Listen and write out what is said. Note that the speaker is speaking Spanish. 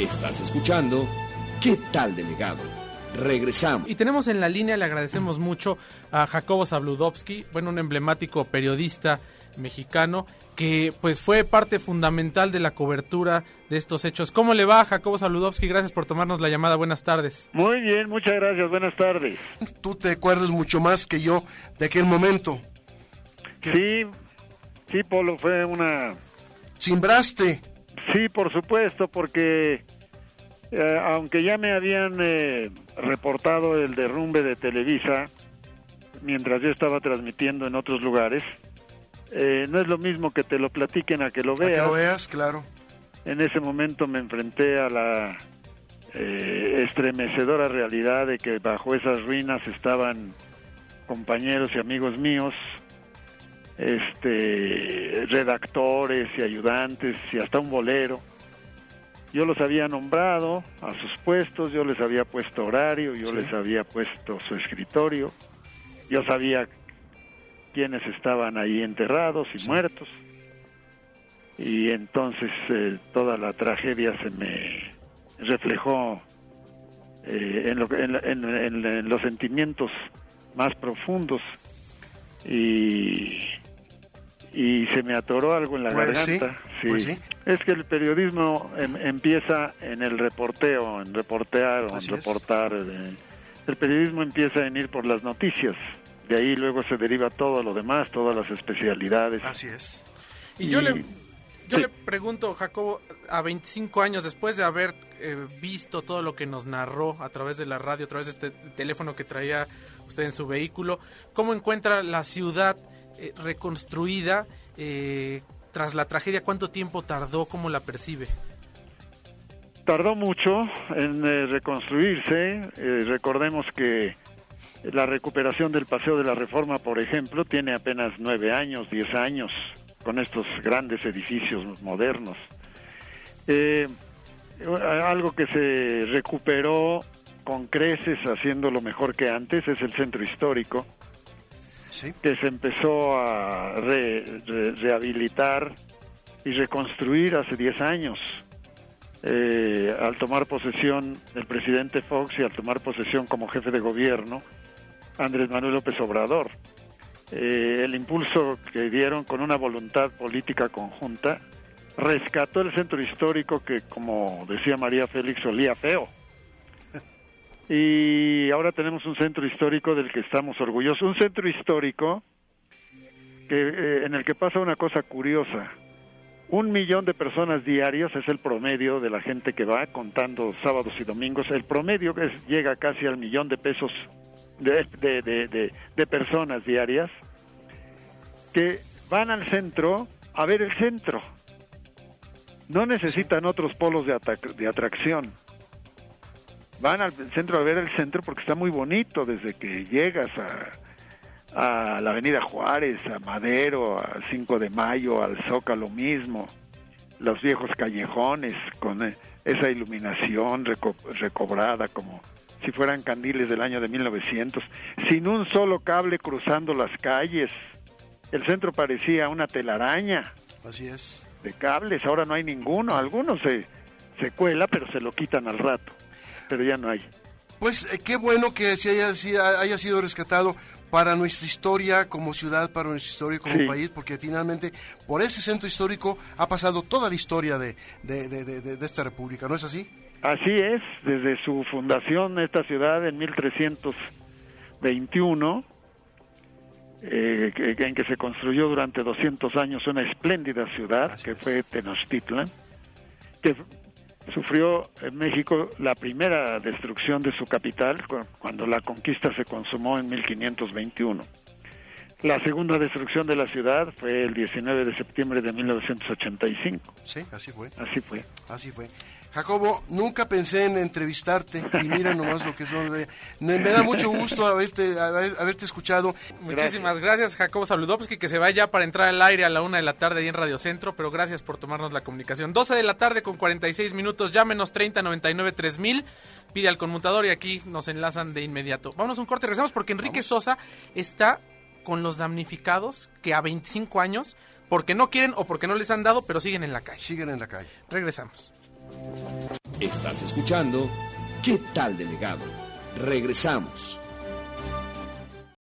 Estás escuchando ¿Qué tal delegado? Regresamos. Y tenemos en la línea, le agradecemos mucho a Jacobo Zabludovsky, bueno, un emblemático periodista mexicano que pues fue parte fundamental de la cobertura de estos hechos. ¿Cómo le va, Jacobo Saludowski? Gracias por tomarnos la llamada. Buenas tardes. Muy bien, muchas gracias. Buenas tardes. Tú te acuerdas mucho más que yo de aquel momento. Sí, sí, Polo, fue una... ¿Simbraste? Sí, por supuesto, porque eh, aunque ya me habían eh, reportado el derrumbe de Televisa, mientras yo estaba transmitiendo en otros lugares, eh, no es lo mismo que te lo platiquen a que lo veas. A que lo veas, claro. En ese momento me enfrenté a la eh, estremecedora realidad de que bajo esas ruinas estaban compañeros y amigos míos, este, redactores y ayudantes y hasta un bolero. Yo los había nombrado a sus puestos, yo les había puesto horario, yo les había puesto su escritorio, yo sabía quienes estaban ahí enterrados y muertos. Y entonces eh, toda la tragedia se me reflejó eh, en, los sentimientos más profundos. Y, y se me atoró algo en la Pues garganta. sí, pues sí. Es que el periodismo em- empieza en el reporteo, en reportear o en reportar. eh, el periodismo empieza en ir por las noticias. De ahí luego se deriva todo lo demás, todas las especialidades. Así es. Y yo Y- le, yo sí. le pregunto, Jacobo, a 25 años después de haber eh, visto todo lo que nos narró a través de la radio, a través de este teléfono que traía usted en su vehículo, ¿cómo encuentra la ciudad eh, reconstruida eh, tras la tragedia? ¿Cuánto tiempo tardó? ¿Cómo la percibe? Tardó mucho en eh, reconstruirse. recordemos que la recuperación del Paseo de la Reforma, por ejemplo, tiene apenas nueve años, diez años, con estos grandes edificios modernos. Algo que se recuperó con creces, haciéndolo mejor que antes, es el centro histórico, Que se empezó a re- rehabilitar y reconstruir hace 10 años. Eh, al tomar posesión el presidente Fox y al tomar posesión como jefe de gobierno Andrés Manuel López Obrador. Eh, el impulso que dieron con una voluntad política conjunta rescató el centro histórico que, como decía María Félix, olía feo. Y ahora tenemos un centro histórico del que estamos orgullosos. Un centro histórico que, eh, en el que pasa una cosa curiosa. Un millón de personas diarias es el promedio de la gente que va contando sábados y domingos. El promedio es, llega casi al millón de pesos de, de, personas diarias que van al centro a ver el centro. No necesitan otros polos de atracción. Van al centro a ver el centro porque está muy bonito desde que llegas a, a la Avenida Juárez, a Madero, a 5 de Mayo, al Zócalo mismo, los viejos callejones con eh, esa iluminación reco- recobrada como si fueran candiles del año de 1900, sin un solo cable cruzando las calles. El centro parecía una telaraña Así es. de cables, ahora no hay ninguno, algunos se, se cuela, pero se lo quitan al rato, pero ya no hay. Pues eh, qué bueno que se haya, si- haya sido rescatado para nuestra historia como ciudad, para nuestra historia como Sí. país, porque finalmente por ese centro histórico ha pasado toda la historia de, de, esta república, ¿no es así? Así es, desde su fundación esta ciudad en 1321, eh, en que se construyó durante 200 años una espléndida ciudad Así que es. fue Tenochtitlan, que sufrió en México la primera destrucción de su capital cu- cuando la conquista se consumó en 1521. La segunda destrucción de la ciudad fue el 19 de septiembre de 1985. Sí, así fue, Así fue. así fue. Jacobo, nunca pensé en entrevistarte y mira nomás lo que son. eh, Me, me da mucho gusto haberte, haber- haberte escuchado. Muchísimas gracias, Jacobo Saludowski, que se va ya para entrar al aire a la una de la tarde ahí en Radio Centro, pero gracias por tomarnos la comunicación. 12 de la tarde con 46 minutos, llámenos 30 99 3000, pide al conmutador y aquí nos enlazan de inmediato. Vámonos a un corte, regresamos porque Enrique Sosa está con los damnificados que a 25 años, porque no quieren o porque no les han dado, pero siguen en la calle. Siguen en la calle. Regresamos. Estás escuchando ¿Qué tal, delegado? Regresamos.